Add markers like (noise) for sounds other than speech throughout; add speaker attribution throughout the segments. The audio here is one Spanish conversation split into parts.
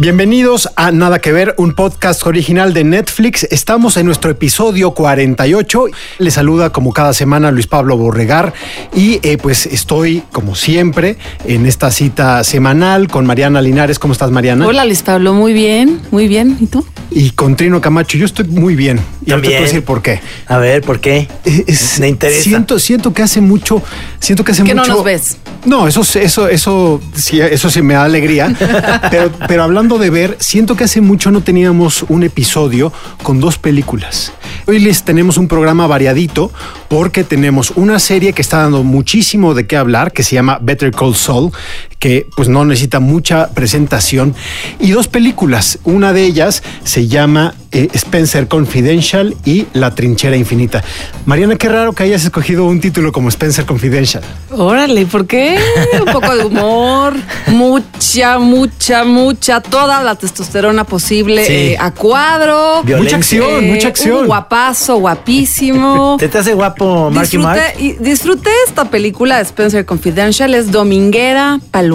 Speaker 1: Bienvenidos a Nada que ver, un podcast original de Netflix. Estamos en nuestro episodio 48. Les saluda como cada semana Luis Pablo Borregar y eh, pues estoy como siempre en esta cita semanal con Mariana Linares. ¿Cómo estás Mariana?
Speaker 2: Hola Luis Pablo, muy bien, muy bien. ¿Y tú?
Speaker 1: Y con Trino Camacho. Yo estoy muy bien. Y ahora te puedo decir por qué.
Speaker 3: A ver, ¿por qué?
Speaker 1: Eh, es-
Speaker 3: Me interesa.
Speaker 1: Siento, siento que hace mucho, siento que hace
Speaker 2: Que no
Speaker 1: mucho.
Speaker 2: nos ves.
Speaker 1: No, eso, eso, eso, sí, eso sí me da alegría. (laughs) pero, pero hablando de ver, siento que hace mucho no teníamos un episodio con dos películas. Hoy les tenemos un programa variadito porque tenemos una serie que está dando muchísimo de qué hablar, que se llama Better Call Saul, que pues no necesita mucha presentación, y dos películas. Una de ellas se llama eh, Spencer Confidential y La Trinchera Infinita. Mariana, qué raro que hayas escogido un título como Spencer Confidential.
Speaker 2: Órale, ¿por qué? Un poco de humor, mucha, mucha, mucha, toda la testosterona posible
Speaker 3: Sí.
Speaker 2: eh, a cuadro.
Speaker 3: Violencia.
Speaker 1: Mucha acción, mucha acción.
Speaker 2: Un guapazo, guapísimo. (laughs)
Speaker 3: ¿Te, te hace guapo Marky
Speaker 2: Disfruté,
Speaker 3: Mark?
Speaker 2: y disfruté esta película de Spencer Confidential, es dominguera, palomera.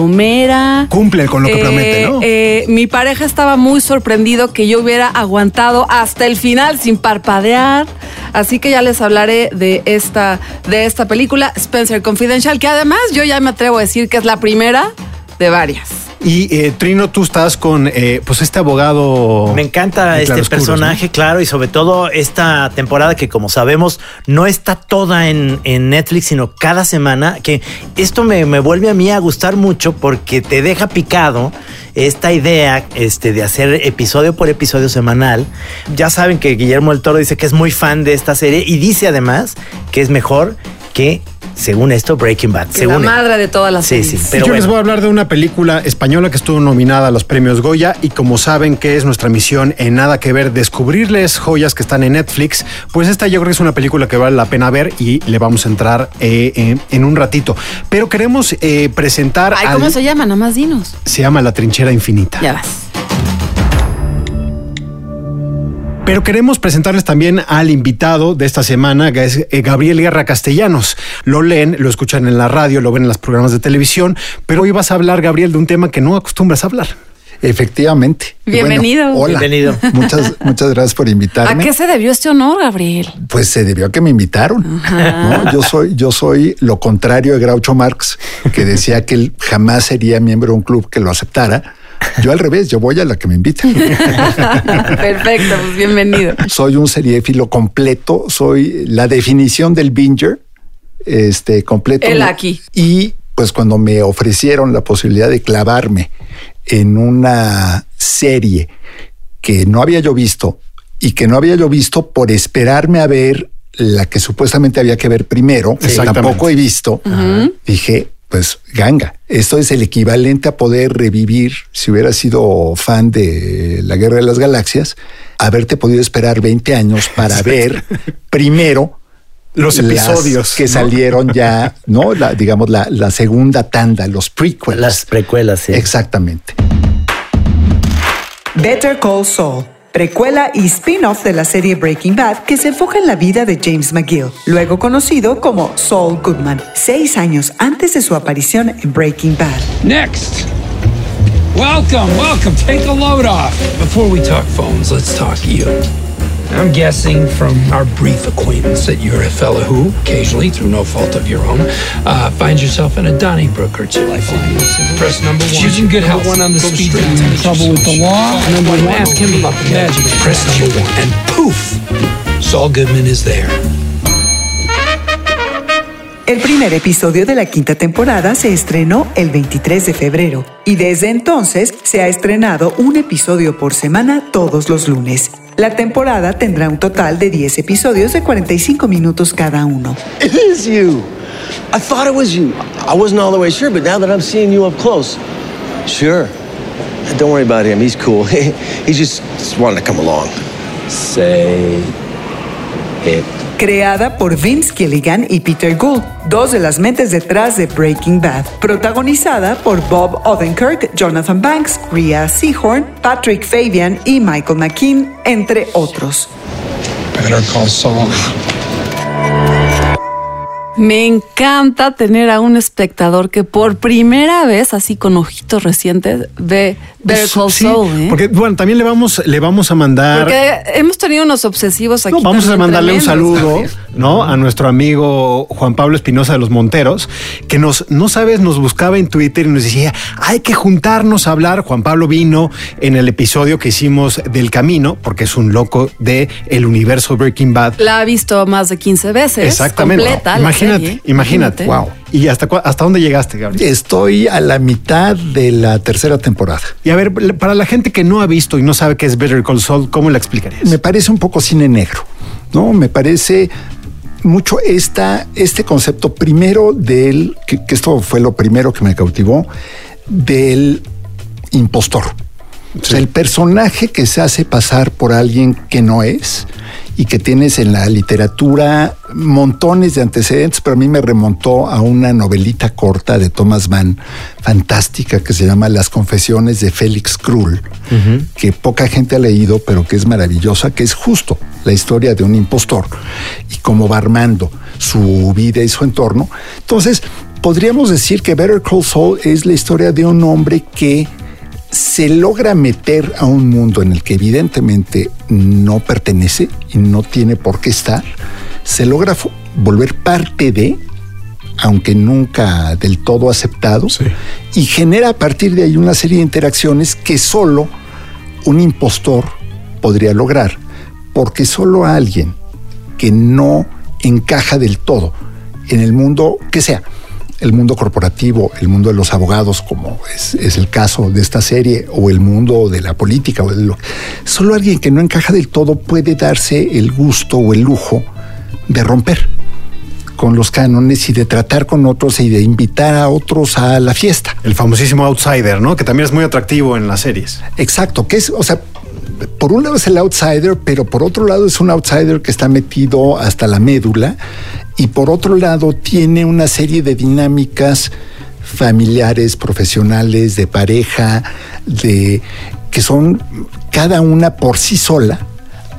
Speaker 1: Cumple con lo que
Speaker 2: Eh,
Speaker 1: promete, ¿no?
Speaker 2: eh, mi pareja estaba muy sorprendido que yo hubiera aguantado hasta el final sin parpadear. Así que ya les hablaré de esta, de esta película, Spencer Confidential, que además yo ya me atrevo a decir que es la primera de varias.
Speaker 1: Y eh, Trino, tú estás con eh, pues este abogado.
Speaker 3: Me encanta este personaje, claro, y sobre todo esta temporada que como sabemos no está toda en, en Netflix, sino cada semana, que esto me, me vuelve a mí a gustar mucho porque te deja picado esta idea este, de hacer episodio por episodio semanal. Ya saben que Guillermo del Toro dice que es muy fan de esta serie y dice además que es mejor que, según esto, Breaking Bad.
Speaker 2: Que
Speaker 3: según
Speaker 2: la
Speaker 3: él.
Speaker 2: madre de todas las
Speaker 3: Sí,
Speaker 2: series.
Speaker 3: sí, pero
Speaker 1: Yo les voy a hablar de una película española que estuvo nominada a los premios Goya y como saben que es nuestra misión en nada que ver descubrirles joyas que están en Netflix, pues esta yo creo que es una película que vale la pena ver y le vamos a entrar eh, en, en un ratito. Pero queremos eh, presentar
Speaker 2: Ay,
Speaker 1: al-
Speaker 2: ¿cómo se llama? Nada más dinos.
Speaker 1: se llama La Trinchera Infinita.
Speaker 2: Ya vas.
Speaker 1: Pero queremos presentarles también al invitado de esta semana, que es eh, Gabriel Guerra Castellanos. Lo leen, lo escuchan en la radio, lo ven en los programas de televisión, pero hoy vas a hablar, Gabriel, de un tema que no acostumbras a habber.
Speaker 4: Efectivamente.
Speaker 2: Bienvenido.
Speaker 4: Bueno, hola.
Speaker 3: Bienvenido. (laughs)
Speaker 4: Muchas, muchas gracias por
Speaker 2: ¿A
Speaker 4: invitarme.
Speaker 2: qué se debió este honor, Gabriel?
Speaker 4: Pues se debió a que me invitaron. ¿no? Yo soy, yo soy lo contrario de Groucho Marx, que decía que él jamás sería miembro de un club que lo aceptara. Yo al revés, yo voy a la que me invitan. (laughs)
Speaker 2: Perfecto, pues bienvenido.
Speaker 4: soy un seriéfilo completo, soy la definición del binger, este completo.
Speaker 2: Él aquí.
Speaker 4: Y pues cuando me ofrecieron la posibilidad de clavarme en una serie que no había yo visto y que no había yo visto por esperarme a ver la que supuestamente había que ver primero, que tampoco he visto, dije, pues ganga, esto es el equivalente a poder revivir, si hubiera sido fan de la Guerra de las Galaxias, haberte podido esperar 20 años para ver primero
Speaker 1: Los episodios,
Speaker 4: que
Speaker 1: ¿no?
Speaker 4: salieron ya, ¿no? La, digamos, la, la segunda tanda, los prequels.
Speaker 3: Las precuelas, sí.
Speaker 4: Exactamente.
Speaker 5: Better Call Saul, precuela y spin-off de la serie Breaking Bad que se enfoca en la vida de James McGill, luego conocido como Saul Goodman, seis años antes de su aparición en Breaking Bad.
Speaker 6: Next. Welcome, welcome. Take a load off. Before we talk phones, let's talk you. I'm guessing from our brief acquaintance that you're a fellow who, occasionally, through no fault of your own, uh, finds yourself in a Donnybrook or two. Press number one. She's in good health. One on the speed dial. Trouble with the law. Number one. Ask him about the magic. Press number one, and poof, Saul Goodman is there.
Speaker 5: El primer episodio de la quinta temporada se estrenó el 23 de febrero y desde entonces se ha estrenado un episodio por semana todos los lunes. La temporada tendrá un total de 10 episodios de 45 minutos cada uno.
Speaker 7: It is you. I thought it was you. I wasn't all the way sure, but now that I'm seeing you up close,
Speaker 8: Sure. Don't worry about him. He's cool. (laughs) he just, wanted to come along. Say it.
Speaker 5: Creada por Vince Gilligan y Peter Gould, dos de las mentes detrás de Breaking Bad. Protagonizada por Bob Odenkirk, Jonathan Banks, Rhea Seahorn, Patrick Fabian y Michael McKean, entre otros.
Speaker 2: Me encanta tener a un espectador que por primera vez, así con ojitos recientes, ve Better Call
Speaker 1: Sí,
Speaker 2: Saul. ¿eh?
Speaker 1: Porque, bueno, también le vamos, le vamos a mandar.
Speaker 2: Porque hemos tenido unos obsesivos aquí.
Speaker 1: No, vamos a mandarle un saludo, ¿no? A nuestro amigo Juan Pablo Espinosa de los Monteros, que nos, no sabes, nos buscaba en Twitter y nos decía, hay que juntarnos a hablar. Juan Pablo vino en el episodio que hicimos del camino, porque es un loco de el universo Breaking Bad.
Speaker 2: La ha visto más de 15 veces.
Speaker 1: Exactamente.
Speaker 2: Completa, la
Speaker 1: imagínate,
Speaker 2: serie.
Speaker 1: imagínate.
Speaker 4: Wow.
Speaker 1: ¿Y hasta, hasta dónde llegaste, Gabriel?
Speaker 4: Estoy a la mitad de la tercera temporada.
Speaker 1: Y a ver, para la gente que no ha visto y no sabe qué es Better Call Saul, ¿cómo la explicarías?
Speaker 4: Me parece un poco cine negro, ¿no? Me parece mucho esta, este concepto primero del, que, que esto fue lo primero que me cautivó, del impostor. O sea, el personaje que se hace pasar por alguien que no es y que tienes en la literatura montones de antecedentes, pero a mí me remontó a una novelita corta de Thomas Mann, fantástica, que se llama Las Confesiones de Félix Krull, que poca gente ha leído, pero que es maravillosa, que es justo la historia de un impostor y cómo va armando su vida y su entorno. Entonces, podríamos decir que Better Call Saul es la historia de un hombre que se logra meter a un mundo en el que evidentemente no pertenece y no tiene por qué estar, se logra volver parte de, aunque nunca del todo aceptado, y genera a partir de ahí una serie de interacciones que solo un impostor podría lograr, porque solo alguien que no encaja del todo en el mundo que sea, el mundo corporativo, el mundo de los abogados, como es, es el caso de esta serie, o el mundo de la política, o de lo- solo alguien que no encaja del todo puede darse el gusto o el lujo de romper con los cánones y de tratar con otros y de invitar a otros a la fiesta.
Speaker 1: El famosísimo Outsider, ¿no? Que también es muy atractivo en las series.
Speaker 4: Exacto, que es, o sea, por un lado es el outsider, pero por otro lado es un outsider que está metido hasta la médula y por otro lado tiene una serie de dinámicas familiares, profesionales, de pareja, de que son cada una por sí sola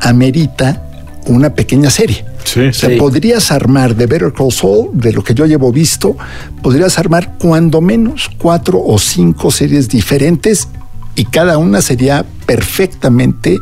Speaker 4: amerita una pequeña serie.
Speaker 1: Sí,
Speaker 4: O sea,
Speaker 3: sí.
Speaker 4: podrías armar de Better Call Saul, de lo que yo llevo visto, podrías armar cuando menos cuatro o cinco series diferentes y cada una sería perfectamente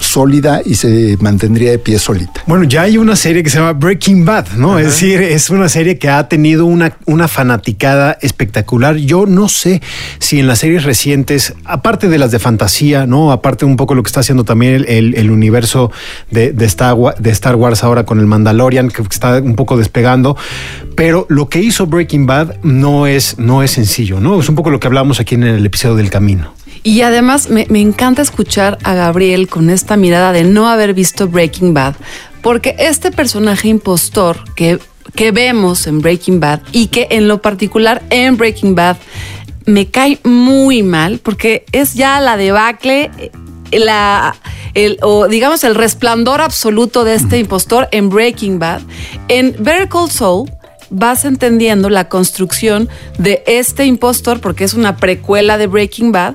Speaker 4: sólida y se mantendría de pie solita.
Speaker 1: Bueno, ya hay una serie que se llama Breaking Bad, ¿no? Es decir, es una serie que ha tenido una, una fanaticada espectacular. Yo no sé si en las series recientes, aparte de las de fantasía, ¿no? Aparte un poco lo que está haciendo también el, el- el universo de, de Star, de Star Wars ahora con el Mandalorian, que está un poco despegando, pero lo que hizo Breaking Bad no es, no es sencillo, ¿no? Es un poco lo que hablamos aquí en el episodio del camino.
Speaker 2: Y además me, encanta escuchar a Gabriel con esta mirada de no haber visto Breaking Bad, porque este personaje impostor que, que vemos en Breaking Bad y que en lo particular en Breaking Bad me cae muy mal, porque es ya la debacle, eh, la, o digamos el resplandor absoluto de este impostor en Breaking Bad. En Better Call Saul vas entendiendo la construcción de este impostor, porque es una precuela de Breaking Bad,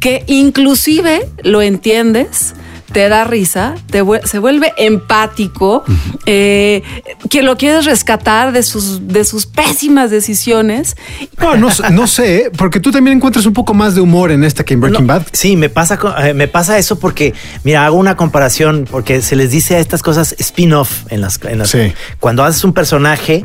Speaker 2: que inclusive lo entiendes, te da risa, te se vuelve empático, eh, que lo quieres rescatar de sus, de sus pésimas decisiones.
Speaker 1: No, no, no sé, porque tú también encuentras un poco más de humor en esta que en Breaking
Speaker 3: No,
Speaker 1: Bad.
Speaker 3: Sí, me pasa, eh, me pasa eso porque, mira, hago una comparación porque se les dice a estas cosas spin-off en las, en las-
Speaker 1: Sí.
Speaker 3: cuando haces un personaje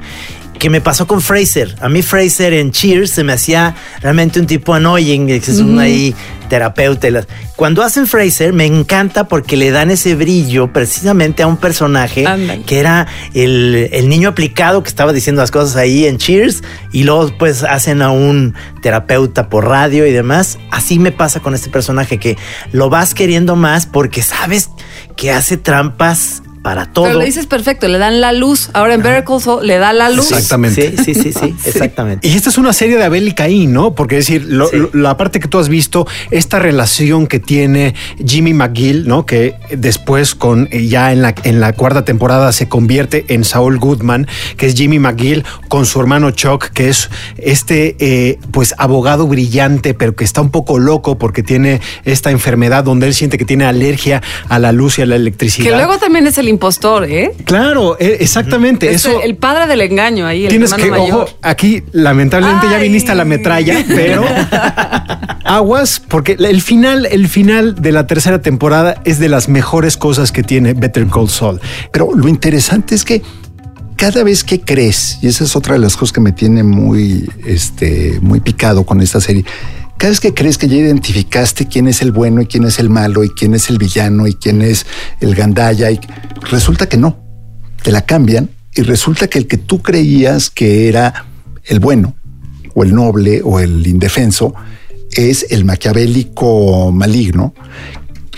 Speaker 3: que me pasó con Fraser. A mí Fraser en Cheers se me hacía realmente un tipo annoying, que es un ahí terapeuta. Cuando hacen Fraser me encanta porque le dan ese brillo precisamente a un personaje que era el, el niño aplicado que estaba diciendo las cosas ahí en Cheers y luego pues hacen a un terapeuta por radio y demás. Así me pasa con este personaje que lo vas queriendo más porque sabes que hace trampas para todo.
Speaker 2: Pero lo dices perfecto, le dan la luz. Ahora en Better Call Saul le da la luz.
Speaker 1: Exactamente.
Speaker 3: Sí, sí, sí, (laughs) sí, exactamente.
Speaker 1: Y esta es una serie de Abel y Caín, ¿no? Porque es decir, lo-
Speaker 3: Sí.
Speaker 1: lo- la parte que tú has visto, esta relación que tiene Jimmy McGill, ¿no? Que después con eh, ya en la, en la cuarta temporada se convierte en Saul Goodman, que es Jimmy McGill con su hermano Chuck, que es este eh, pues abogado brillante, pero que está un poco loco porque tiene esta enfermedad donde él siente que tiene alergia a la luz y a la electricidad.
Speaker 2: Que luego también es el impostor, ¿eh?
Speaker 1: Claro, eh, exactamente.
Speaker 2: Es
Speaker 1: Eso
Speaker 2: el padre del engaño ahí, el
Speaker 1: Tienes que,
Speaker 2: mayor.
Speaker 1: ojo, aquí lamentablemente ya viniste a la metralla, pero (laughs) aguas, porque el final, el final de la tercera temporada es de las mejores cosas que tiene Better Call Saul.
Speaker 4: Pero lo interesante es que cada vez que crees, y esa es otra de las cosas que me tiene muy, este, muy picado con esta serie, cada vez que crees que ya identificaste quién es el bueno y quién es el malo y quién es el villano y quién es el gandaya, y resulta que no, te la cambian y resulta que el que tú creías que era el bueno o el noble o el indefenso es el maquiavélico maligno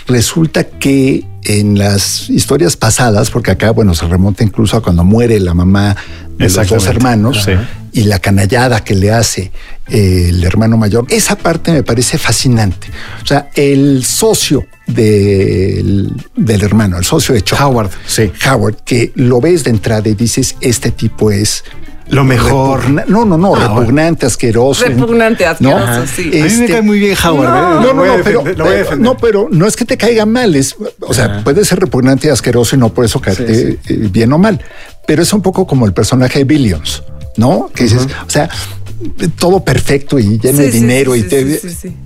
Speaker 4: resulta que en las historias pasadas, porque acá, bueno, se remonta incluso a cuando muere la mamá de los dos hermanos
Speaker 1: Sí.
Speaker 4: Y la canallada que le hace eh, el hermano mayor, esa parte me parece fascinante. O sea, el socio del, del hermano, el socio de Chuck,
Speaker 1: Howard, sí.
Speaker 4: Howard, que lo ves de entrada y dices, este tipo es
Speaker 1: Lo mejor.
Speaker 4: repugna- no, no, no,
Speaker 1: Ah,
Speaker 4: repugnante, asqueroso.
Speaker 2: Repugnante, asqueroso, sí.
Speaker 1: A mí me
Speaker 4: Este-
Speaker 1: cae muy bien Howard. ¿eh?
Speaker 4: no,
Speaker 1: Lo
Speaker 4: no,
Speaker 1: a
Speaker 4: no, pero, no, pero no es que te caiga mal, es, o sea, puede ser repugnante y asqueroso y no por eso caerte eh, bien o mal, pero es un poco como el personaje de Billions, ¿no? Que dices, o sea, todo perfecto y lleno
Speaker 2: Sí,
Speaker 4: de dinero
Speaker 2: sí,
Speaker 4: y
Speaker 2: sí,
Speaker 4: te,
Speaker 2: sí, sí, sí.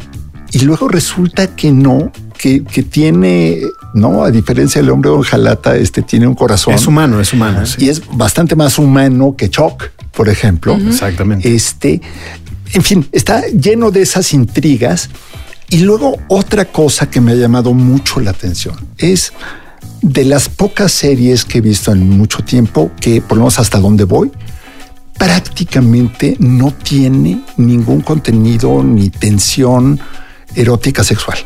Speaker 4: y luego resulta que no, que, que tiene, no, a diferencia del hombre ojalata, este tiene un corazón
Speaker 1: Es humano, es humano. sí.
Speaker 4: y es bastante más humano que Chuck, por ejemplo.
Speaker 1: Exactamente.
Speaker 4: Este, en fin, está lleno de esas intrigas. Y luego otra cosa que me ha llamado mucho la atención es de las pocas series que he visto en mucho tiempo, que por lo menos hasta donde voy, prácticamente no tiene ningún contenido ni tensión erótica sexual.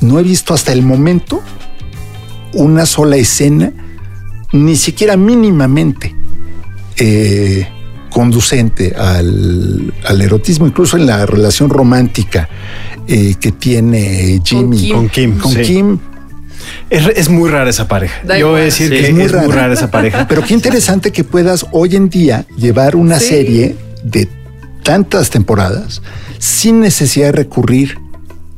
Speaker 4: No he visto hasta el momento una sola escena, ni siquiera mínimamente eh, conducente al, al erotismo, incluso en la relación romántica eh, que tiene Jimmy
Speaker 2: Kim.
Speaker 1: Con Kim,
Speaker 4: con
Speaker 1: sí.
Speaker 4: Kim.
Speaker 1: Es, es muy rara esa pareja.
Speaker 2: Da
Speaker 1: Yo voy a decir
Speaker 4: Sí,
Speaker 1: que
Speaker 4: es muy
Speaker 1: es muy
Speaker 4: rara.
Speaker 1: esa pareja.
Speaker 4: Pero qué interesante que puedas hoy en día llevar una
Speaker 2: Sí.
Speaker 4: serie de tantas temporadas sin necesidad de recurrir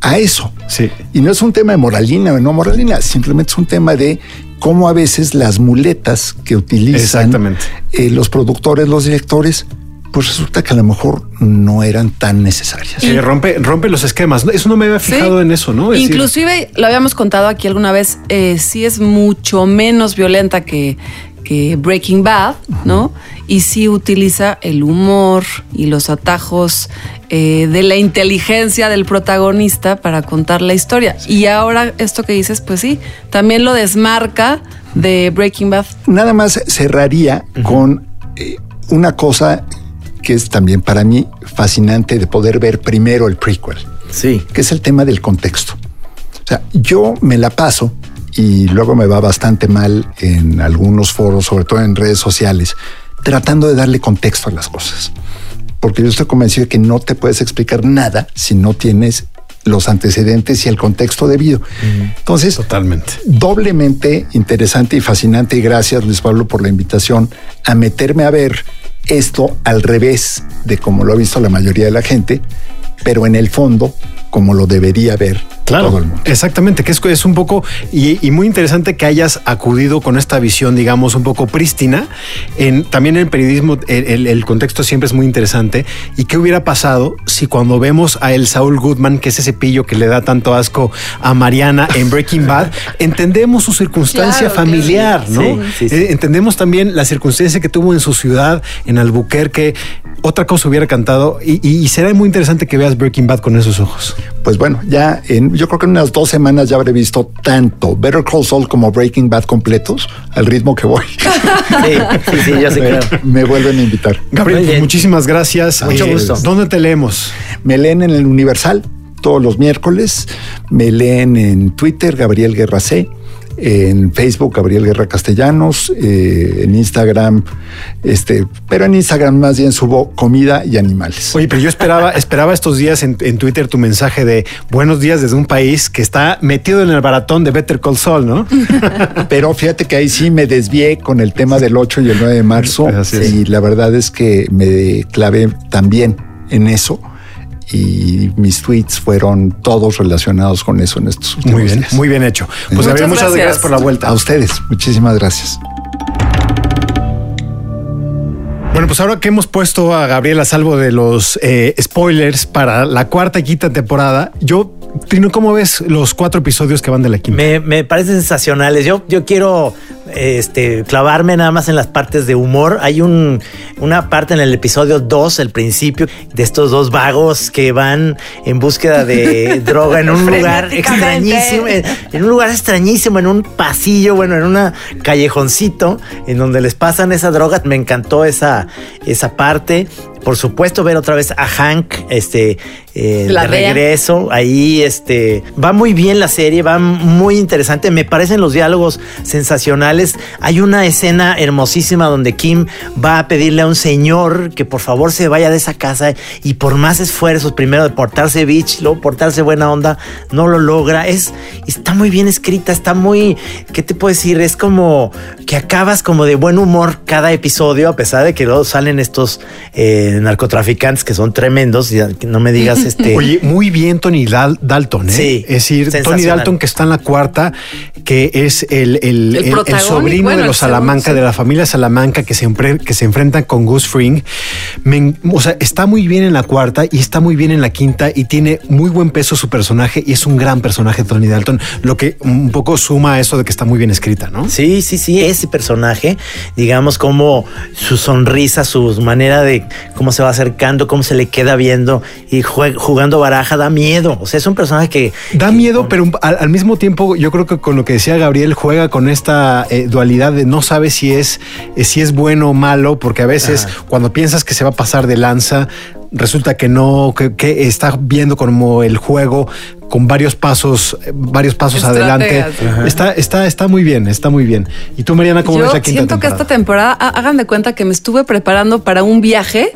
Speaker 4: a eso.
Speaker 1: Sí.
Speaker 4: Y no es un tema de moralina o no moralina, simplemente es un tema de cómo a veces las muletas que utilizan eh, los productores, los directores, pues resulta que a lo mejor no eran tan necesarias.
Speaker 1: Sí, rompe, rompe los esquemas. ¿no? Eso no me había fijado
Speaker 2: Sí.
Speaker 1: en eso, ¿no? Es decir,
Speaker 2: Inclusive, lo habíamos contado aquí alguna vez, eh, sí es mucho menos violenta que, que Breaking Bad, ¿no? Y sí utiliza el humor y los atajos eh, de la inteligencia del protagonista para contar la historia. Y ahora esto que dices, pues sí, también lo desmarca de Breaking Bad.
Speaker 4: Nada más cerraría con eh, una cosa que es también para mí fascinante de poder ver primero el prequel,
Speaker 3: Sí.
Speaker 4: que es el tema del contexto. O sea, yo me la paso y luego me va bastante mal en algunos foros, sobre todo en redes sociales, tratando de darle contexto a las cosas. Porque yo estoy convencido de que no te puedes explicar nada si no tienes los antecedentes y el contexto debido. Entonces,
Speaker 1: Totalmente.
Speaker 4: doblemente interesante y fascinante y gracias Luis Pablo por la invitación a meterme a ver esto al revés de como lo ha visto la mayoría de la gente, pero en el fondo como lo debería ver
Speaker 1: Claro,
Speaker 4: todo el mundo.
Speaker 1: exactamente, que es, es un poco y, y muy interesante que hayas acudido con esta visión, digamos, un poco prístina. En, también en el periodismo el, el- el contexto siempre es muy interesante. ¿Y qué hubiera pasado si cuando vemos a el Saul Goodman, que es ese pillo que le da tanto asco a Mariana en Breaking Bad, (laughs) entendemos su circunstancia
Speaker 2: Claro,
Speaker 1: familiar. ¿no?
Speaker 3: Sí, sí, sí.
Speaker 1: Eh, entendemos también la circunstancia que tuvo en su ciudad, en Albuquerque. Otra cosa hubiera cantado y, y- y será muy interesante que veas Breaking Bad con esos ojos.
Speaker 4: Pues bueno, ya en, yo creo que en unas dos semanas ya habré visto tanto Better Call Saul como Breaking Bad completos al ritmo que voy. (laughs)
Speaker 3: Sí, sí, sí, yo sí creo.
Speaker 4: Me vuelven a invitar.
Speaker 1: Gabriel, pues muchísimas gracias.
Speaker 3: Mucho gusto.
Speaker 1: ¿Dónde te leemos?
Speaker 4: Me leen en el Universal todos los miércoles. Me leen en Twitter, Gabriel Guerra C. En Facebook, Gabriel Guerra Castellanos. eh, en Instagram, este, pero en Instagram más bien subo comida y animales.
Speaker 1: Oye, pero yo esperaba, esperaba estos días en, en Twitter tu mensaje de buenos días desde un país que está metido en el baratón de Better Call Saul, ¿no? (laughs)
Speaker 4: Pero fíjate que ahí sí me desvié con el tema del 8 y el 9 de marzo. Y la verdad es que me clavé también en eso. Y mis tweets fueron todos relacionados con eso en estos últimos
Speaker 1: Muy bien,
Speaker 4: días.
Speaker 1: muy bien hecho. Pues
Speaker 2: Muchas
Speaker 1: Gabriel, muchas
Speaker 2: gracias.
Speaker 1: gracias por la vuelta.
Speaker 4: A ustedes, muchísimas gracias.
Speaker 1: Bueno, pues ahora que hemos puesto a Gabriel a salvo de los eh, spoilers para la cuarta y quinta temporada, yo, Trino, ¿cómo ves los cuatro episodios que van de la quinta?
Speaker 3: Me, me parecen sensacionales. Yo, yo quiero este, clavarme nada más en las partes de humor. Hay un, una parte en el episodio 2, el principio, de estos dos vagos que van en búsqueda de (laughs) droga en un lugar extrañísimo, en, en un lugar extrañísimo, en un pasillo, bueno, en un callejoncito, en donde les pasan esa droga. Me encantó esa, esa parte. Por supuesto, ver otra vez a Hank, este, eh, de regreso. Ahí, este, va muy bien la serie, va muy interesante. Me parecen los diálogos sensacionales. Hay una escena hermosísima donde Kim va a pedirle a un señor que por favor se vaya de esa casa y por más esfuerzos, primero de portarse bitch, luego portarse buena onda, no lo logra. Es, está muy bien escrita, está muy, ¿qué te puedo decir? Es como que acabas como de buen humor cada episodio, a pesar de que luego salen estos eh, narcotraficantes que son tremendos. y No me digas este. (laughs)
Speaker 1: Oye, muy bien Tony Dal- Dalton, ¿eh?
Speaker 3: Sí,
Speaker 1: es decir, Tony. Dalton que está en la cuarta, que es el, el,
Speaker 2: El
Speaker 1: el- el
Speaker 2: protagónico,
Speaker 1: sobrino
Speaker 2: bueno,
Speaker 1: de
Speaker 2: el
Speaker 1: los
Speaker 2: segundo,
Speaker 1: Salamanca,
Speaker 2: sí.
Speaker 1: de la familia Salamanca, que se, empre- que se enfrentan con Gus Fring. Me o sea, está muy bien en la cuarta y está muy bien en la quinta y tiene muy buen peso su personaje y es un gran personaje Tony Dalton, lo que un poco suma a eso de que está muy bien escrita, ¿no?
Speaker 3: Sí, sí, sí, ese personaje, digamos, como su sonrisa, su manera de cómo se va acercando, cómo se le queda viendo y jugando baraja, da miedo. O sea, es un personaje que...
Speaker 1: Da
Speaker 3: que-
Speaker 1: miedo, pero al, al mismo tiempo yo creo que con lo que decía Gabriel juega con esta eh, dualidad de no sabe si es, eh, si es bueno o malo, porque a veces
Speaker 3: Ajá.
Speaker 1: cuando piensas que se va a pasar de lanza, resulta que no, que, que está viendo como el juego con varios pasos, eh, varios pasos adelante.
Speaker 2: Estrategas.
Speaker 1: Está, está, está muy bien, está muy bien. ¿Y tú, Mariana, cómo
Speaker 2: Yo
Speaker 1: ves la quinta
Speaker 2: siento que esta temporada, ha- hagan de cuenta que me estuve preparando para un viaje,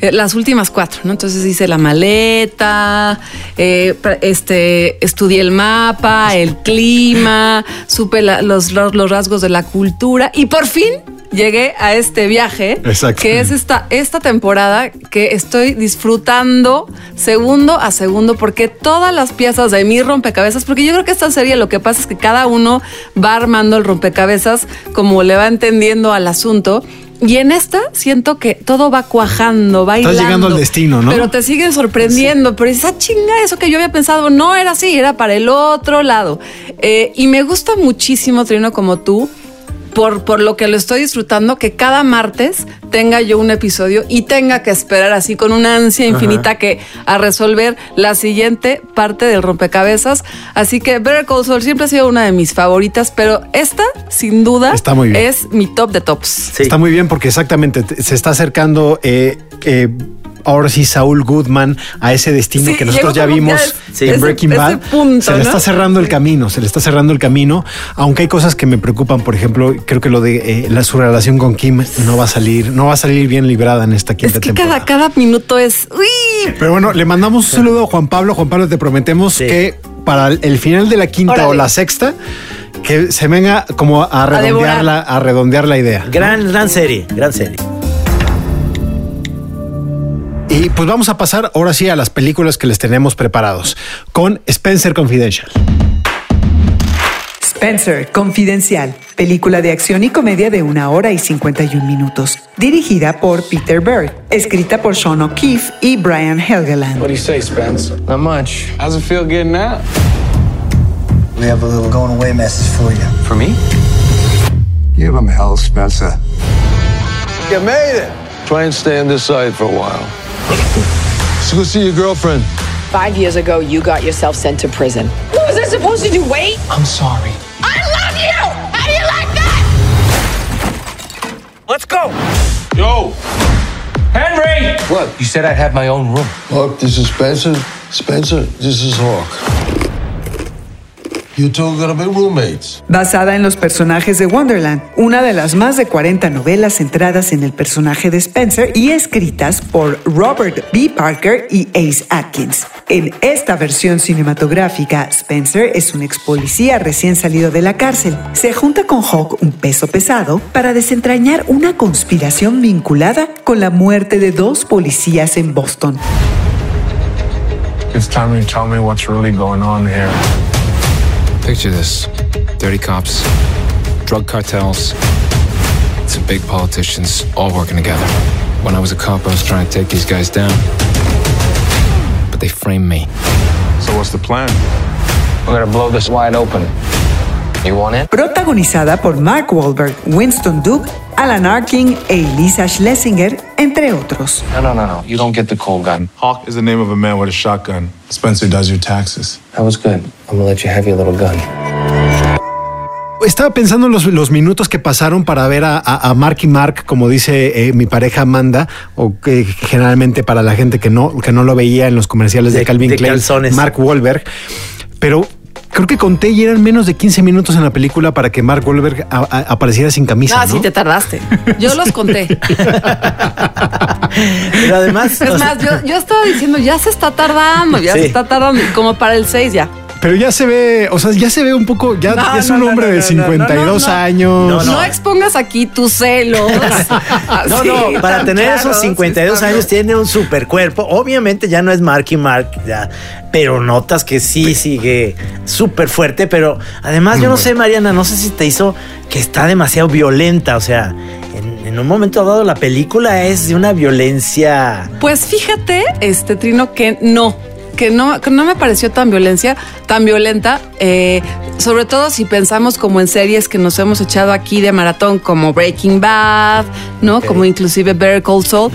Speaker 2: eh, las últimas cuatro, ¿no? Entonces hice la maleta, eh, este, estudié el mapa, el clima, supe la- los, los rasgos de la cultura y por fin llegué a este viaje,
Speaker 1: Exacto.
Speaker 2: que es esta, esta temporada que estoy disfrutando segundo a segundo porque todas las piezas de mi rompecabezas, porque yo creo que esta serie lo que pasa es que cada uno va armando el rompecabezas como le va entendiendo al asunto. Y en esta siento que todo va cuajando, va
Speaker 1: Estás llegando al destino, ¿no?
Speaker 2: Pero te siguen sorprendiendo. Pero esa chinga, eso que yo había pensado, no era así, era para el otro lado. Eh, y me gusta muchísimo, Trino, como tú, por, por lo que lo estoy disfrutando, que cada martes tenga yo un episodio y tenga que esperar así con una ansia infinita que a resolver la siguiente parte del rompecabezas. Así que Better Call Saul siempre ha sido una de mis favoritas, pero esta, sin duda,
Speaker 1: Está muy bien.
Speaker 2: es mi top de tops.
Speaker 3: Sí.
Speaker 1: Está muy bien porque exactamente te- se está acercando. eh, eh, Ahora sí, Saúl Goodman a ese destino
Speaker 2: Sí,
Speaker 1: que nosotros ya vimos en
Speaker 2: ese-
Speaker 1: Breaking
Speaker 2: ese
Speaker 1: Bad.
Speaker 2: punto,
Speaker 1: se le
Speaker 2: ¿no?
Speaker 1: está cerrando el camino, se le está cerrando el camino. Aunque hay cosas que me preocupan, por ejemplo, creo que lo de eh, la, su relación con Kim no va a salir, no va a salir bien librada en esta quinta
Speaker 2: Es que
Speaker 1: temporada.
Speaker 2: cada, cada minuto es. ¡Uy!
Speaker 1: Pero bueno, le mandamos un saludo a Juan Pablo. Juan Pablo, te prometemos
Speaker 3: Sí.
Speaker 1: que para el final de la quinta
Speaker 2: Órale.
Speaker 1: o la sexta, que se venga como a redondear, la, a redondear la idea.
Speaker 3: Gran, gran serie, gran serie.
Speaker 1: Y pues vamos a pasar ahora sí a las películas que les tenemos preparados con Spencer Confidential.
Speaker 5: Spencer, Confidencial, película de acción y comedia de una hora y 51 minutos, dirigida por Peter Berg, escrita por Sean O'Keefe y Brian Helgeland.
Speaker 9: What do you say, Spence?
Speaker 10: Not much.
Speaker 9: How's it feel getting out?
Speaker 7: We have a little going away message for you.
Speaker 9: For me?
Speaker 10: Give him hell, Spencer.
Speaker 9: You made it. Try and stay on this side for a while. Let's go see your girlfriend.
Speaker 11: Five years ago, you got yourself sent to prison. What was I supposed to do? Wait?
Speaker 9: I'm sorry.
Speaker 11: I love you! How do you like that?
Speaker 3: Let's go.
Speaker 6: Yo! Henry!
Speaker 10: What?
Speaker 6: You said I'd have my own room.
Speaker 10: Look, this is Spencer. Spencer, this is Hawk.
Speaker 9: You two gonna be roommates.
Speaker 5: Basada en los personajes de Wonderland, una de las más de 40 novelas centradas en el personaje de Spencer y escritas por Robert B. Parker y Ace Atkins. En esta versión cinematográfica, Spencer es un ex policía recién salido de la cárcel. Se junta con Hawk, un peso pesado, para desentrañar una conspiración vinculada con la muerte de dos policías en Boston.
Speaker 12: It's time you tell me what's really going on here.
Speaker 13: Picture this dirty cops, drug cartels, some big politicians all working together. When I was a cop, I was trying to take these guys down. But they framed me.
Speaker 12: So, what's the plan?
Speaker 13: We're gonna blow this wide open. You want it?
Speaker 5: Protagonizada por Mark Wahlberg, Winston Duke, Alan Arkin e Elisa Schlesinger, entre otros.
Speaker 13: No, no, no, no. You don't get the cold gun.
Speaker 12: Hawk is the name of a man with a shotgun. Spencer does your taxes.
Speaker 13: That was good. I'm gonna let you have your little gun.
Speaker 1: Estaba pensando en los, los minutos que pasaron para ver a, a- a Mark y Mark, como dice eh, mi pareja Amanda, o que generalmente para la gente que no, que no lo veía en los comerciales de,
Speaker 3: De-
Speaker 1: Calvin
Speaker 3: de
Speaker 1: Klein,
Speaker 3: calzones.
Speaker 1: Mark Wahlberg. Pero creo que conté y eran menos de 15 minutos en la película para que Mark Wahlberg a- a- apareciera sin camisa.
Speaker 2: Ah,
Speaker 1: ¿no?
Speaker 2: sí, te tardaste. Yo los conté. (laughs)
Speaker 3: Pero además,
Speaker 2: Es más, yo, yo estaba diciendo, ya se está tardando, ya
Speaker 3: Sí.
Speaker 2: se está tardando. Como para el 6 ya.
Speaker 1: Pero ya se ve, o sea, ya se ve un poco, ya,
Speaker 2: No,
Speaker 1: ya es
Speaker 2: no,
Speaker 1: un
Speaker 2: no,
Speaker 1: hombre
Speaker 2: no,
Speaker 1: de
Speaker 2: no, no,
Speaker 1: 52
Speaker 2: no, no.
Speaker 1: años.
Speaker 2: No, expongas aquí tus celos. (laughs)
Speaker 3: No,
Speaker 2: Así,
Speaker 3: no, para tener esos
Speaker 2: claros,
Speaker 3: 52
Speaker 2: está
Speaker 3: años tiene un super cuerpo. Obviamente ya no es Marky Mark, ya, pero notas que sí sigue súper fuerte. Pero además, yo no sé, Mariana, no sé si te hizo que está demasiado violenta. O sea, en, en un momento dado la película es de una violencia.
Speaker 2: Pues fíjate, este Trino, que no, que no, que no me pareció tan violencia, tan violenta, eh, sobre todo si pensamos como en series que nos hemos echado aquí de maratón, como Breaking Bad, ¿no? Como inclusive Better Call Saul.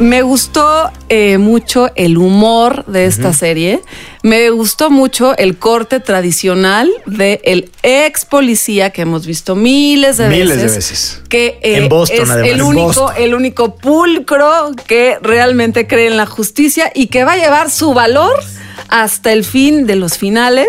Speaker 2: Me gustó eh, mucho el humor de esta serie. Me gustó mucho el corte tradicional del ex policía que hemos visto miles de
Speaker 1: Miles
Speaker 2: veces.
Speaker 1: de veces.
Speaker 2: Que eh,
Speaker 3: En Boston,
Speaker 2: es
Speaker 3: además.
Speaker 2: el
Speaker 3: En
Speaker 2: único,
Speaker 1: Boston.
Speaker 2: el único pulcro que realmente cree en la justicia y que va a llevar su valor hasta el fin de los finales.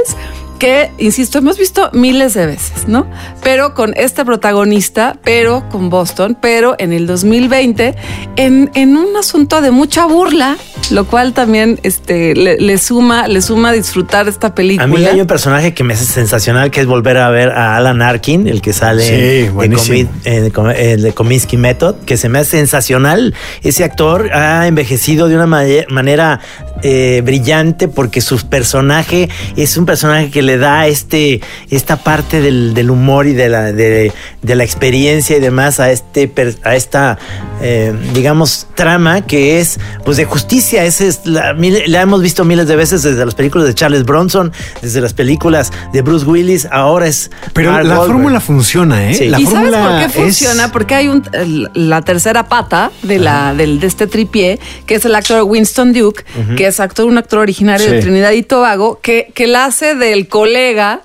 Speaker 2: Que, insisto, hemos visto miles de veces, ¿no? Pero con este protagonista, pero con Boston, pero en el 2020, en, en un asunto de mucha burla, lo cual también este, le, le suma, le suma disfrutar esta película.
Speaker 3: A mí hay un personaje que me hace sensacional que es volver a ver a Alan Arkin, el que sale
Speaker 1: Sí,
Speaker 3: de, eh, de Cominsky Method, que se me hace sensacional. Ese actor ha envejecido de una manera eh, brillante porque su personaje es un personaje que le da este, esta parte del, del humor y de la, de, de la experiencia y demás a, este, a esta, eh, digamos, trama que es pues de justicia. Esa es la, hemos visto miles de veces desde las películas de Charles Bronson, desde las películas de Bruce Willis, ahora es...
Speaker 1: Pero
Speaker 3: Mark
Speaker 1: la fórmula funciona, ¿eh?
Speaker 3: Sí.
Speaker 1: La
Speaker 2: ¿Y sabes
Speaker 1: fórmula
Speaker 2: por qué
Speaker 1: es-
Speaker 2: funciona? Porque hay un, la tercera pata de, la, del, de este tripié, que es el actor Winston Duke, que es actor, un actor originario de. Trinidad y Tobago, que, que la hace del colega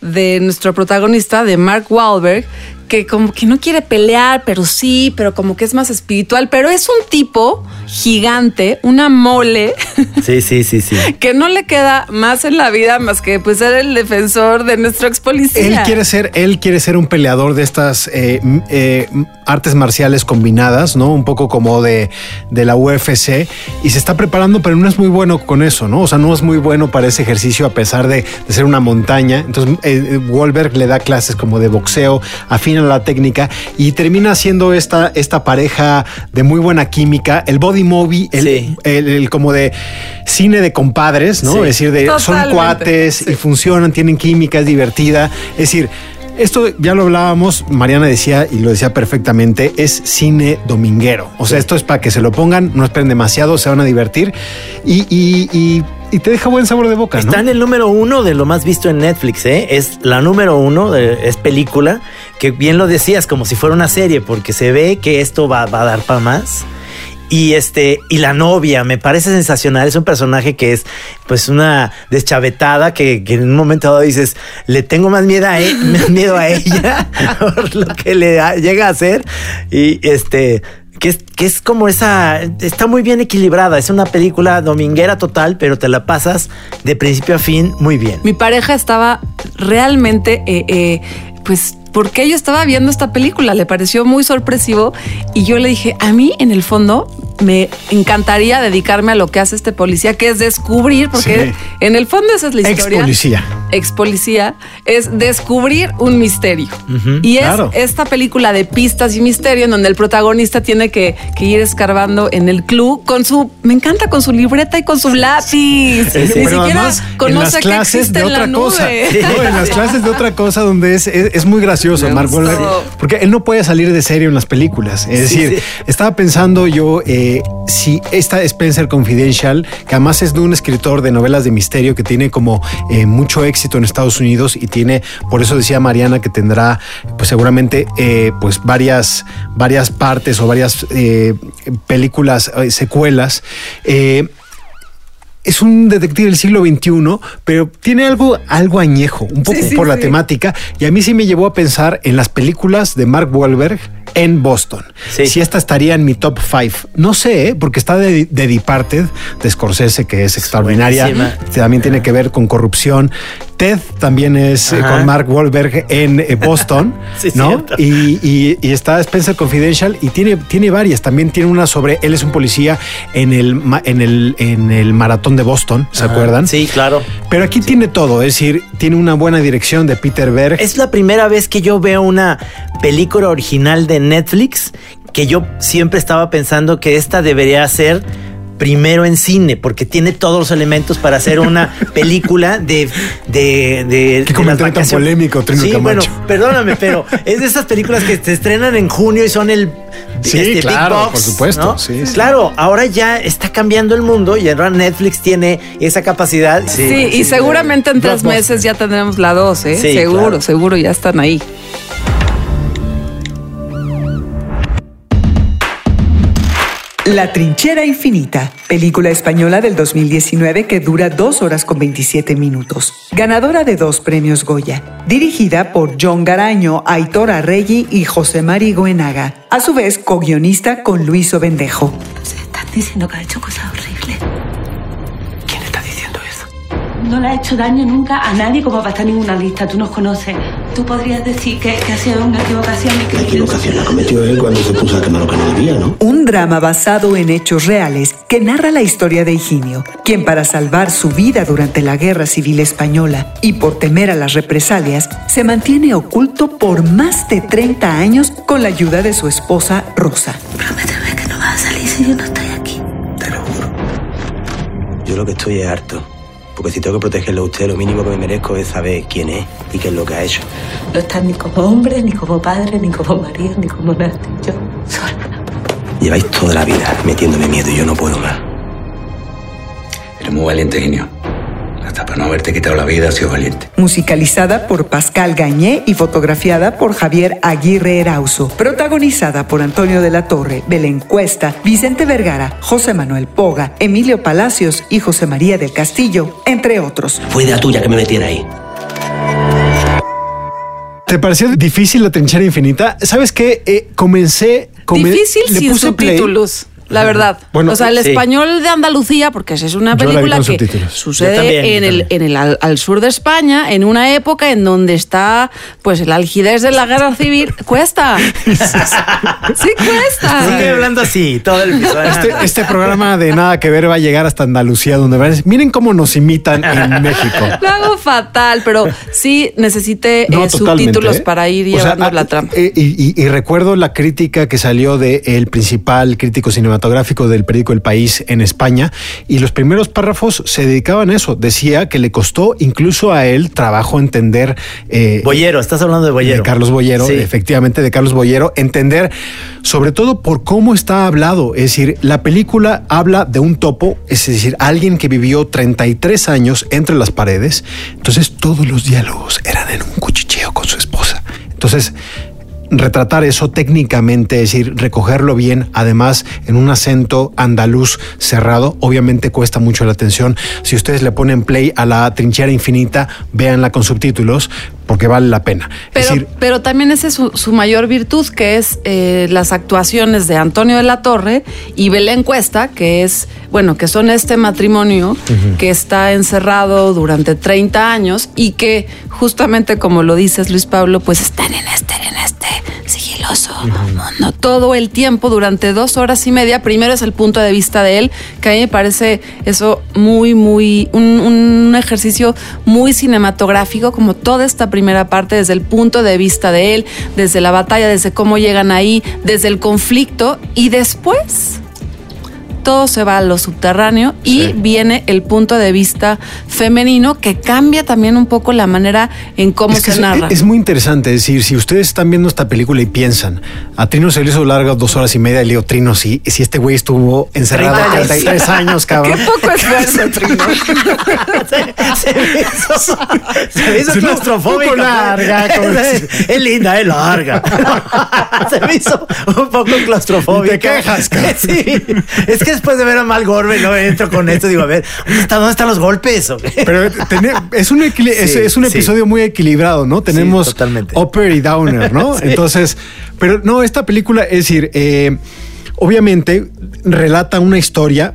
Speaker 2: de nuestro protagonista, de Mark Wahlberg, que como que no quiere pelear, pero sí, pero como que es más espiritual, pero es un tipo gigante, una mole,
Speaker 3: Sí, sí, sí, sí. (laughs)
Speaker 2: que no le queda más en la vida más que pues ser el defensor de nuestro ex policía.
Speaker 1: Él quiere ser, él quiere ser un peleador de estas eh, eh, artes marciales combinadas, ¿no? Un poco como de, de la UFC y se está preparando, pero no es muy bueno con eso, ¿no? O sea, no es muy bueno para ese ejercicio a pesar de, de ser una montaña. Entonces, eh, Wahlberg le da clases como de boxeo, la técnica y termina siendo esta, esta pareja de muy buena química, el body movie, el,
Speaker 3: Sí.
Speaker 1: el- el como de cine de compadres, ¿no?
Speaker 3: Sí.
Speaker 1: Es decir, de, son cuates y funcionan, tienen química, es divertida. Es decir, esto ya lo hablábamos, Mariana decía y lo decía perfectamente, es cine dominguero. O sea, esto es para que se lo pongan, no esperen demasiado, se van a divertir y, y- y- y te deja buen sabor de boca, ¿no?
Speaker 3: Está en el número uno de lo más visto en Netflix, ¿eh? Es la número uno, de- es película, que bien lo decías, como si fuera una serie, porque se ve que esto va, va a dar para más. Y este, y la novia, me parece sensacional. Es un personaje que es pues una deschavetada que, que en un momento dado dices, le tengo más miedo a, e- (laughs) ella (laughs) por lo que le llega a hacer. Y este, que es, que es como esa, está muy bien equilibrada, es una película dominguera total, pero te la pasas de principio a fin muy bien.
Speaker 2: Mi pareja estaba realmente, eh, eh, pues, porque yo estaba viendo esta película, le pareció muy sorpresivo y yo le dije, a mí en el fondo me encantaría dedicarme a lo que hace este policía, que es descubrir, porque
Speaker 1: Sí.
Speaker 2: en el fondo esa es la
Speaker 1: Ex
Speaker 2: historia.
Speaker 1: policía.
Speaker 2: Ex policía, es descubrir un misterio. y es
Speaker 1: claro.
Speaker 2: esta película de pistas y misterio en donde el protagonista tiene que, que ir escarbando en el club con su, me encanta, con su libreta y con su lápiz. Ni
Speaker 1: Pero
Speaker 2: siquiera
Speaker 1: además, en
Speaker 2: conoce
Speaker 1: las
Speaker 2: que
Speaker 1: clases
Speaker 2: existe
Speaker 1: de
Speaker 2: en la
Speaker 1: otra cosa.
Speaker 2: nube. (laughs)
Speaker 1: No, en las clases de otra cosa donde es, es, es muy gracioso, Mark. Wahlberg, porque él no puede salir de serio en las películas. Es
Speaker 3: Sí,
Speaker 1: decir,
Speaker 3: sí.
Speaker 1: estaba pensando yo eh, si esta Spencer Confidential, que además es de un escritor de novelas de misterio que tiene como eh, mucho éxito en Estados Unidos y tiene, por eso decía Mariana que tendrá, pues seguramente, eh, pues varias, varias partes o varias películas, secuelas. Es un detective del siglo XXI, pero tiene algo, algo añejo, un poco
Speaker 2: Sí, sí,
Speaker 1: por la temática. Y a mí sí me llevó a pensar en las películas de Mark Wahlberg en Boston.
Speaker 3: Sí.
Speaker 1: Si esta estaría en mi top five. No sé, ¿eh? porque está de, de Departed, de Scorsese, que es extraordinaria.
Speaker 3: buenísima.
Speaker 1: También tiene que ver con corrupción. Ted también es eh,
Speaker 3: Ajá.
Speaker 1: con Mark Wahlberg en eh, Boston, (laughs)
Speaker 3: Sí,
Speaker 1: ¿no? Y, y- y está Spencer Confidential y tiene, tiene varias. También tiene una sobre él es un policía en el, en el, en el maratón de Boston, ¿se
Speaker 3: Ajá.
Speaker 1: acuerdan?
Speaker 3: Sí, claro.
Speaker 1: Pero aquí tiene todo, es decir, tiene una buena dirección de Peter Berg.
Speaker 3: Es la primera vez que yo veo una película original de Netflix que yo siempre estaba pensando que esta debería ser primero en cine, porque tiene todos los elementos para hacer una (laughs) película de... de, de
Speaker 1: Qué
Speaker 3: de
Speaker 1: comentario tan polémico, Trino
Speaker 3: Sí,
Speaker 1: Camacho.
Speaker 3: bueno, perdóname, pero (laughs) es de esas películas que se estrenan en junio y son el...
Speaker 1: Sí,
Speaker 3: Big
Speaker 1: claro,
Speaker 3: Box,
Speaker 1: por supuesto,
Speaker 3: ¿no?
Speaker 1: sí, sí.
Speaker 3: Claro, ahora ya está cambiando el mundo y ahora Netflix tiene esa capacidad.
Speaker 2: Sí, y seguramente en tres meses ya tendremos la dos, ¿eh?
Speaker 3: Sí,
Speaker 2: seguro,
Speaker 3: claro.
Speaker 2: seguro, ya están ahí.
Speaker 5: La Trinchera Infinita, película española del 2019 que dura 2 horas con 27 minutos. Ganadora de dos premios Goya. Dirigida por John Garaño, Aitor Arregui y José Mari Goenaga. A su vez, co-guionista con Luis Obendejo.
Speaker 14: Estás diciendo que ha hecho cosas horribles. No le ha hecho daño nunca a nadie como para estar en ninguna lista. Tú nos conoces. Tú podrías decir que, que ha sido una equivocación.
Speaker 15: La equivocación la cometió él cuando se puso a quemar lo que no debía, ¿no?
Speaker 5: Un drama basado en hechos reales que narra la historia de Higinio, quien para salvar su vida durante la Guerra Civil Española y por temer a las represalias, se mantiene oculto por más de 30 años con la ayuda de su esposa Rosa.
Speaker 14: Prométeme que no vas a salir si yo no estoy aquí.
Speaker 15: Te lo juro. Yo lo que estoy es harto. Porque si tengo que protegerlo a usted, lo mínimo que me merezco es saber quién es y qué es lo que ha hecho.
Speaker 14: No estás ni como hombre, ni como padre, ni como marido, ni como nada. Yo sola.
Speaker 15: Lleváis toda la vida metiéndome miedo y yo no puedo más.
Speaker 16: Eres muy valiente, genio. Hasta para no haberte quitado la vida, has sido valiente.
Speaker 5: Musicalizada por Pascal Gañé y fotografiada por Javier Aguirre Erauso. Protagonizada por Antonio de la Torre, Belén Cuesta, Vicente Vergara, José Manuel Poga, Emilio Palacios y José María del Castillo, entre otros.
Speaker 15: Fue idea tuya que me metiera ahí.
Speaker 1: ¿Te pareció difícil la trinchera infinita? ¿Sabes qué? Eh, comencé... come-
Speaker 2: Difícil
Speaker 1: le
Speaker 2: sin
Speaker 1: puse play.
Speaker 2: La verdad.
Speaker 1: Bueno,
Speaker 2: o sea, el
Speaker 1: sí.
Speaker 2: español de Andalucía, porque esa es una
Speaker 1: la
Speaker 2: película que
Speaker 1: subtítulos.
Speaker 2: Sucede
Speaker 3: también,
Speaker 2: en el, en el al, al sur de España, en una época en donde está pues el algidez de la guerra civil. (laughs) Cuesta. sí, cuesta.
Speaker 3: Sigue hablando así todo el.
Speaker 1: Este, este programa de nada que ver va a llegar hasta Andalucía, donde van a decir, miren cómo nos imitan en (laughs) México.
Speaker 2: Lo hago fatal, pero sí necesité
Speaker 1: No,
Speaker 2: eh, subtítulos
Speaker 1: ¿eh?
Speaker 2: para ir
Speaker 1: O sea,
Speaker 2: llevando
Speaker 1: ah,
Speaker 2: la trama.
Speaker 1: eh, y, y- y recuerdo la crítica que salió del principal crítico cinematográfico del periódico El País en España, y los primeros párrafos se dedicaban a eso. Decía que le costó incluso a él trabajo entender. eh,
Speaker 3: Boyero, estás hablando de Boyero.
Speaker 1: de Carlos Boyero,
Speaker 3: Sí.
Speaker 1: efectivamente de Carlos Boyero, entender sobre todo por cómo está hablado. Es decir, la película habla de un topo, es decir, alguien que vivió 33 años entre las paredes. Entonces todos los diálogos eran en un cuchicheo con su esposa. Entonces retratar eso técnicamente, es decir, recogerlo bien, además en un acento andaluz cerrado, obviamente cuesta mucho la atención. Si ustedes le ponen play a la trinchera infinita, véanla con subtítulos, porque vale la pena.
Speaker 2: Pero,
Speaker 1: decir,
Speaker 2: pero también esa es su, su mayor virtud, que es eh, las actuaciones de Antonio de la Torre y Belén Cuesta, que es, bueno, que son este matrimonio que está encerrado durante 30 años y que justamente como lo dices Luis Pablo, pues están en este, este sigiloso mundo todo el tiempo durante dos horas y media. Primero es el punto de vista de él, que a mí me parece eso muy, muy, un, un ejercicio muy cinematográfico, como toda esta primera parte, desde el punto de vista de él, desde la batalla, desde cómo llegan ahí, desde el conflicto y después todo se va a lo subterráneo y viene el punto de vista femenino que cambia también un poco la manera en cómo
Speaker 1: Es que
Speaker 2: se
Speaker 1: es,
Speaker 2: narra.
Speaker 1: es muy interesante, es decir, si ustedes están viendo esta película y piensan, a Trino se le hizo larga dos horas y media, y le digo, Trino, si, si este güey estuvo encerrado
Speaker 2: 30 años.
Speaker 1: 33 años, (laughs) cabrón.
Speaker 2: Qué poco (laughs) esfuerzo, Trino.
Speaker 3: se me (laughs) hizo, se me hizo
Speaker 1: un poco larga, como-
Speaker 3: es, es linda, es larga. se me hizo un poco claustrofóbica.
Speaker 1: Y te quejas, cabrón.
Speaker 3: Sí. Es que después de ver a Mal Gorbe, no entro con esto, digo, a ver, ¿dónde, está- dónde están los golpes?
Speaker 1: Pero tener- es un, es,
Speaker 3: Sí,
Speaker 1: es un
Speaker 3: sí.
Speaker 1: episodio muy equilibrado, ¿no? Tenemos
Speaker 3: totalmente.
Speaker 1: upper y downer, ¿no? (laughs)
Speaker 3: Sí.
Speaker 1: Entonces, pero no, esta película, es decir, eh, obviamente relata una historia.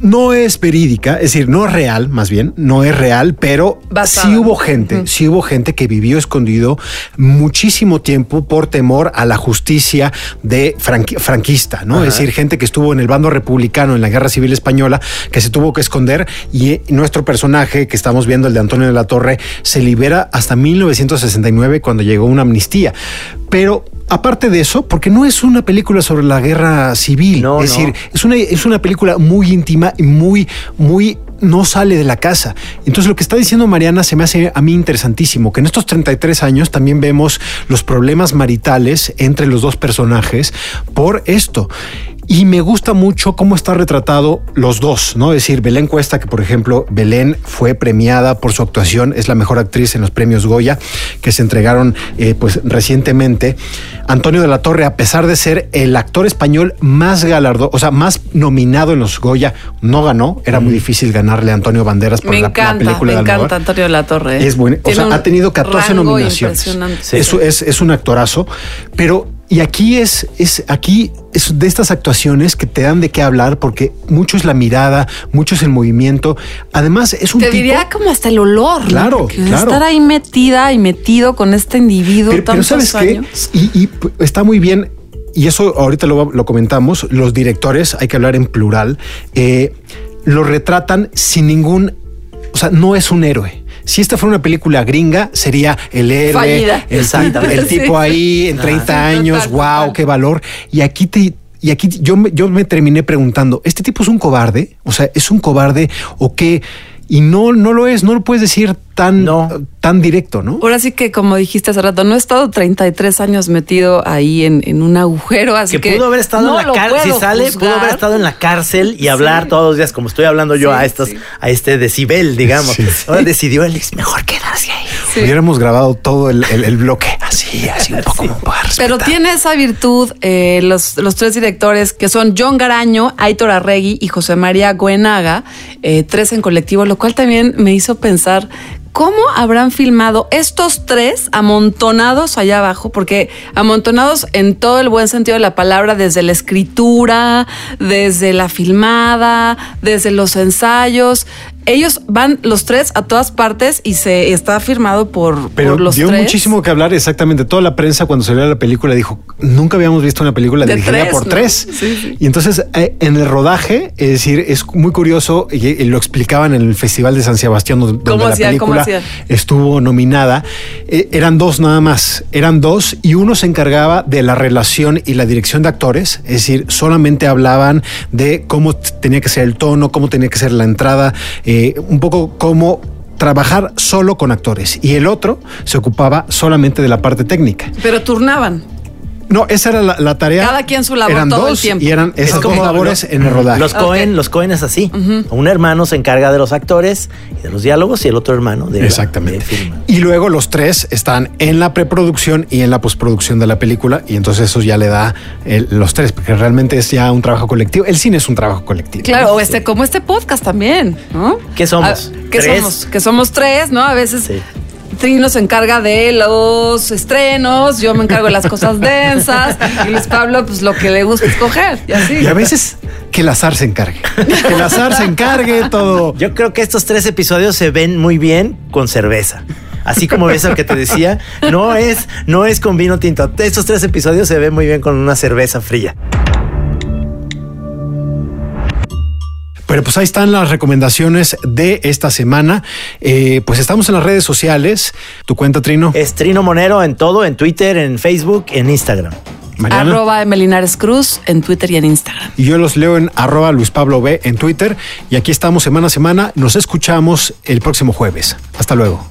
Speaker 1: No es verídica, es decir, no es real, más bien, no es real, pero
Speaker 2: Basada.
Speaker 1: sí hubo gente, sí hubo gente que vivió escondido muchísimo tiempo por temor a la justicia de franqui- franquista, ¿no? Es decir, gente que estuvo en el bando republicano en la Guerra Civil Española, que se tuvo que esconder y eh, nuestro personaje que estamos viendo, el de Antonio de la Torre, se libera hasta 1969 cuando llegó una amnistía. Pero aparte de eso, porque no es una película sobre la guerra civil,
Speaker 3: No,
Speaker 1: es
Speaker 3: no.
Speaker 1: decir, es una, es una película muy íntima y muy, muy no sale de la casa. Entonces lo que está diciendo Mariana se me hace a mí interesantísimo, que en estos 33 años también vemos los problemas maritales entre los dos personajes por esto. Y me gusta mucho cómo está retratado los dos, ¿no? Es decir, Belén Cuesta, que por ejemplo, Belén fue premiada por su actuación, es la mejor actriz en los premios Goya, que se entregaron eh, pues recientemente. Antonio de la Torre, a pesar de ser el actor español más galardo, o sea, más nominado en los Goya, no ganó. Era muy difícil ganarle a Antonio Banderas por
Speaker 2: Me
Speaker 1: la, la
Speaker 2: encanta,
Speaker 1: película
Speaker 2: me
Speaker 1: de
Speaker 2: encanta
Speaker 1: Almodóvar.
Speaker 2: Antonio de la Torre. ¿eh?
Speaker 1: Es bueno. O sea, ha tenido 14
Speaker 2: rango
Speaker 1: nominaciones.
Speaker 2: impresionante.
Speaker 1: Eso es, es un actorazo. Pero, y aquí es, es aquí es de estas actuaciones que te dan de qué hablar, porque mucho es la mirada, mucho es el movimiento. Además, es un
Speaker 2: Te
Speaker 1: tipo.
Speaker 2: diría como hasta el olor.
Speaker 1: Claro.
Speaker 2: Estar ahí metida y metido con este individuo
Speaker 1: Pero, ¿sabes qué?
Speaker 2: años.
Speaker 1: Y, y, está muy bien, y eso ahorita lo, lo comentamos, los directores, hay que hablar en plural, eh, lo retratan sin ningún, o sea, no es un héroe. Si esta fuera una película gringa, sería el héroe, el,
Speaker 3: Exactamente.
Speaker 1: el (laughs) tipo
Speaker 2: Sí.
Speaker 1: ahí en 30
Speaker 2: Sí,
Speaker 1: años,
Speaker 2: total,
Speaker 1: wow,
Speaker 2: total.
Speaker 1: qué valor. Y aquí te... Y aquí yo me, yo me terminé preguntando, ¿este tipo es un cobarde? O sea, ¿es un cobarde o qué? Y no, no lo es, no lo puedes decir tan, tan directo, ¿no?
Speaker 2: Ahora sí que, como dijiste hace rato, no he estado 33 años metido ahí en, en un agujero, así
Speaker 3: que
Speaker 2: que.
Speaker 3: pudo haber estado
Speaker 2: no
Speaker 3: en la cárcel, si sale, pudo haber estado en la cárcel y hablar todos los días como estoy hablando yo
Speaker 2: Sí,
Speaker 3: a estos, a este decibel, digamos.
Speaker 1: Sí.
Speaker 3: Ahora decidió él, es mejor quedarse ahí.
Speaker 1: Hubiéramos grabado todo el, el- el bloque así, así un poco como para
Speaker 2: Pero tiene esa virtud eh, los, los tres directores que son John Garaño, Aitor Arregui y José María Goenaga, eh, tres en colectivo, lo cual también me hizo pensar cómo habrán filmado estos tres amontonados allá abajo, porque amontonados en todo el buen sentido de la palabra, desde la escritura, desde la filmada, desde los ensayos. Ellos van los tres a todas partes y se está firmado por,
Speaker 1: Pero
Speaker 2: por los
Speaker 1: dio
Speaker 2: tres.
Speaker 1: muchísimo que hablar exactamente. Toda la prensa cuando salió la película dijo, nunca habíamos visto una película
Speaker 2: De
Speaker 1: dirigida
Speaker 2: tres,
Speaker 1: por
Speaker 2: ¿no?
Speaker 1: tres.
Speaker 2: Sí, sí.
Speaker 1: Y entonces eh, en el rodaje, es decir, es muy curioso, y, lo explicaban en el Festival de San Sebastián, donde, donde
Speaker 2: ¿Cómo
Speaker 1: la
Speaker 2: hacían? ¿Cómo
Speaker 1: película estuvo nominada. Eh, eran dos nada más, eran dos y uno se encargaba de la relación y la dirección de actores, es decir, solamente hablaban de cómo tenía que ser el tono, cómo tenía que ser la entrada, eh, un poco cómo trabajar solo con actores y el otro se ocupaba solamente de la parte técnica.
Speaker 2: Pero turnaban.
Speaker 1: No, esa era la, la tarea.
Speaker 2: Cada quien su labor
Speaker 1: eran
Speaker 2: todo el
Speaker 1: dos
Speaker 2: tiempo.
Speaker 1: Y eran esas dos labores
Speaker 3: lo-
Speaker 1: en el rodaje.
Speaker 3: Los Cohen, los Cohen es así. Un hermano se encarga de los actores y de los diálogos y el otro hermano de la-
Speaker 1: Exactamente.
Speaker 3: de film.
Speaker 1: Y luego los tres están en la preproducción y en la postproducción de la película. Y entonces eso ya le da el- los tres, porque realmente es ya un trabajo colectivo. El cine es un trabajo colectivo.
Speaker 2: Claro, o este, como este podcast también, ¿no?
Speaker 3: ¿Qué somos?
Speaker 2: Ah, ¿Qué
Speaker 3: ¿Tres?
Speaker 2: somos? Que somos tres, ¿no? A veces Trino se encarga de los estrenos, yo me encargo de las cosas (laughs) densas, y Luis Pablo, pues lo que le gusta escoger, y así.
Speaker 1: Y a veces que el azar se encargue. Que el azar se encargue todo.
Speaker 3: Yo creo que estos tres episodios se ven muy bien con cerveza. Así como ves el que te decía, no es, no es con vino tinto. Estos tres episodios se ven muy bien con una cerveza fría.
Speaker 1: Pero pues ahí están las recomendaciones de esta semana. Eh, pues estamos en las redes sociales. ¿Tu cuenta, Trino?
Speaker 3: Es Trino Monero en todo, en Twitter, en Facebook, en Instagram.
Speaker 1: Mariana.
Speaker 2: Arroba Emelinares Cruz en Twitter y en Instagram.
Speaker 1: Y yo los leo en arroba Luis Pablo B en Twitter. Y aquí estamos semana a semana. Nos escuchamos el próximo jueves. Hasta luego.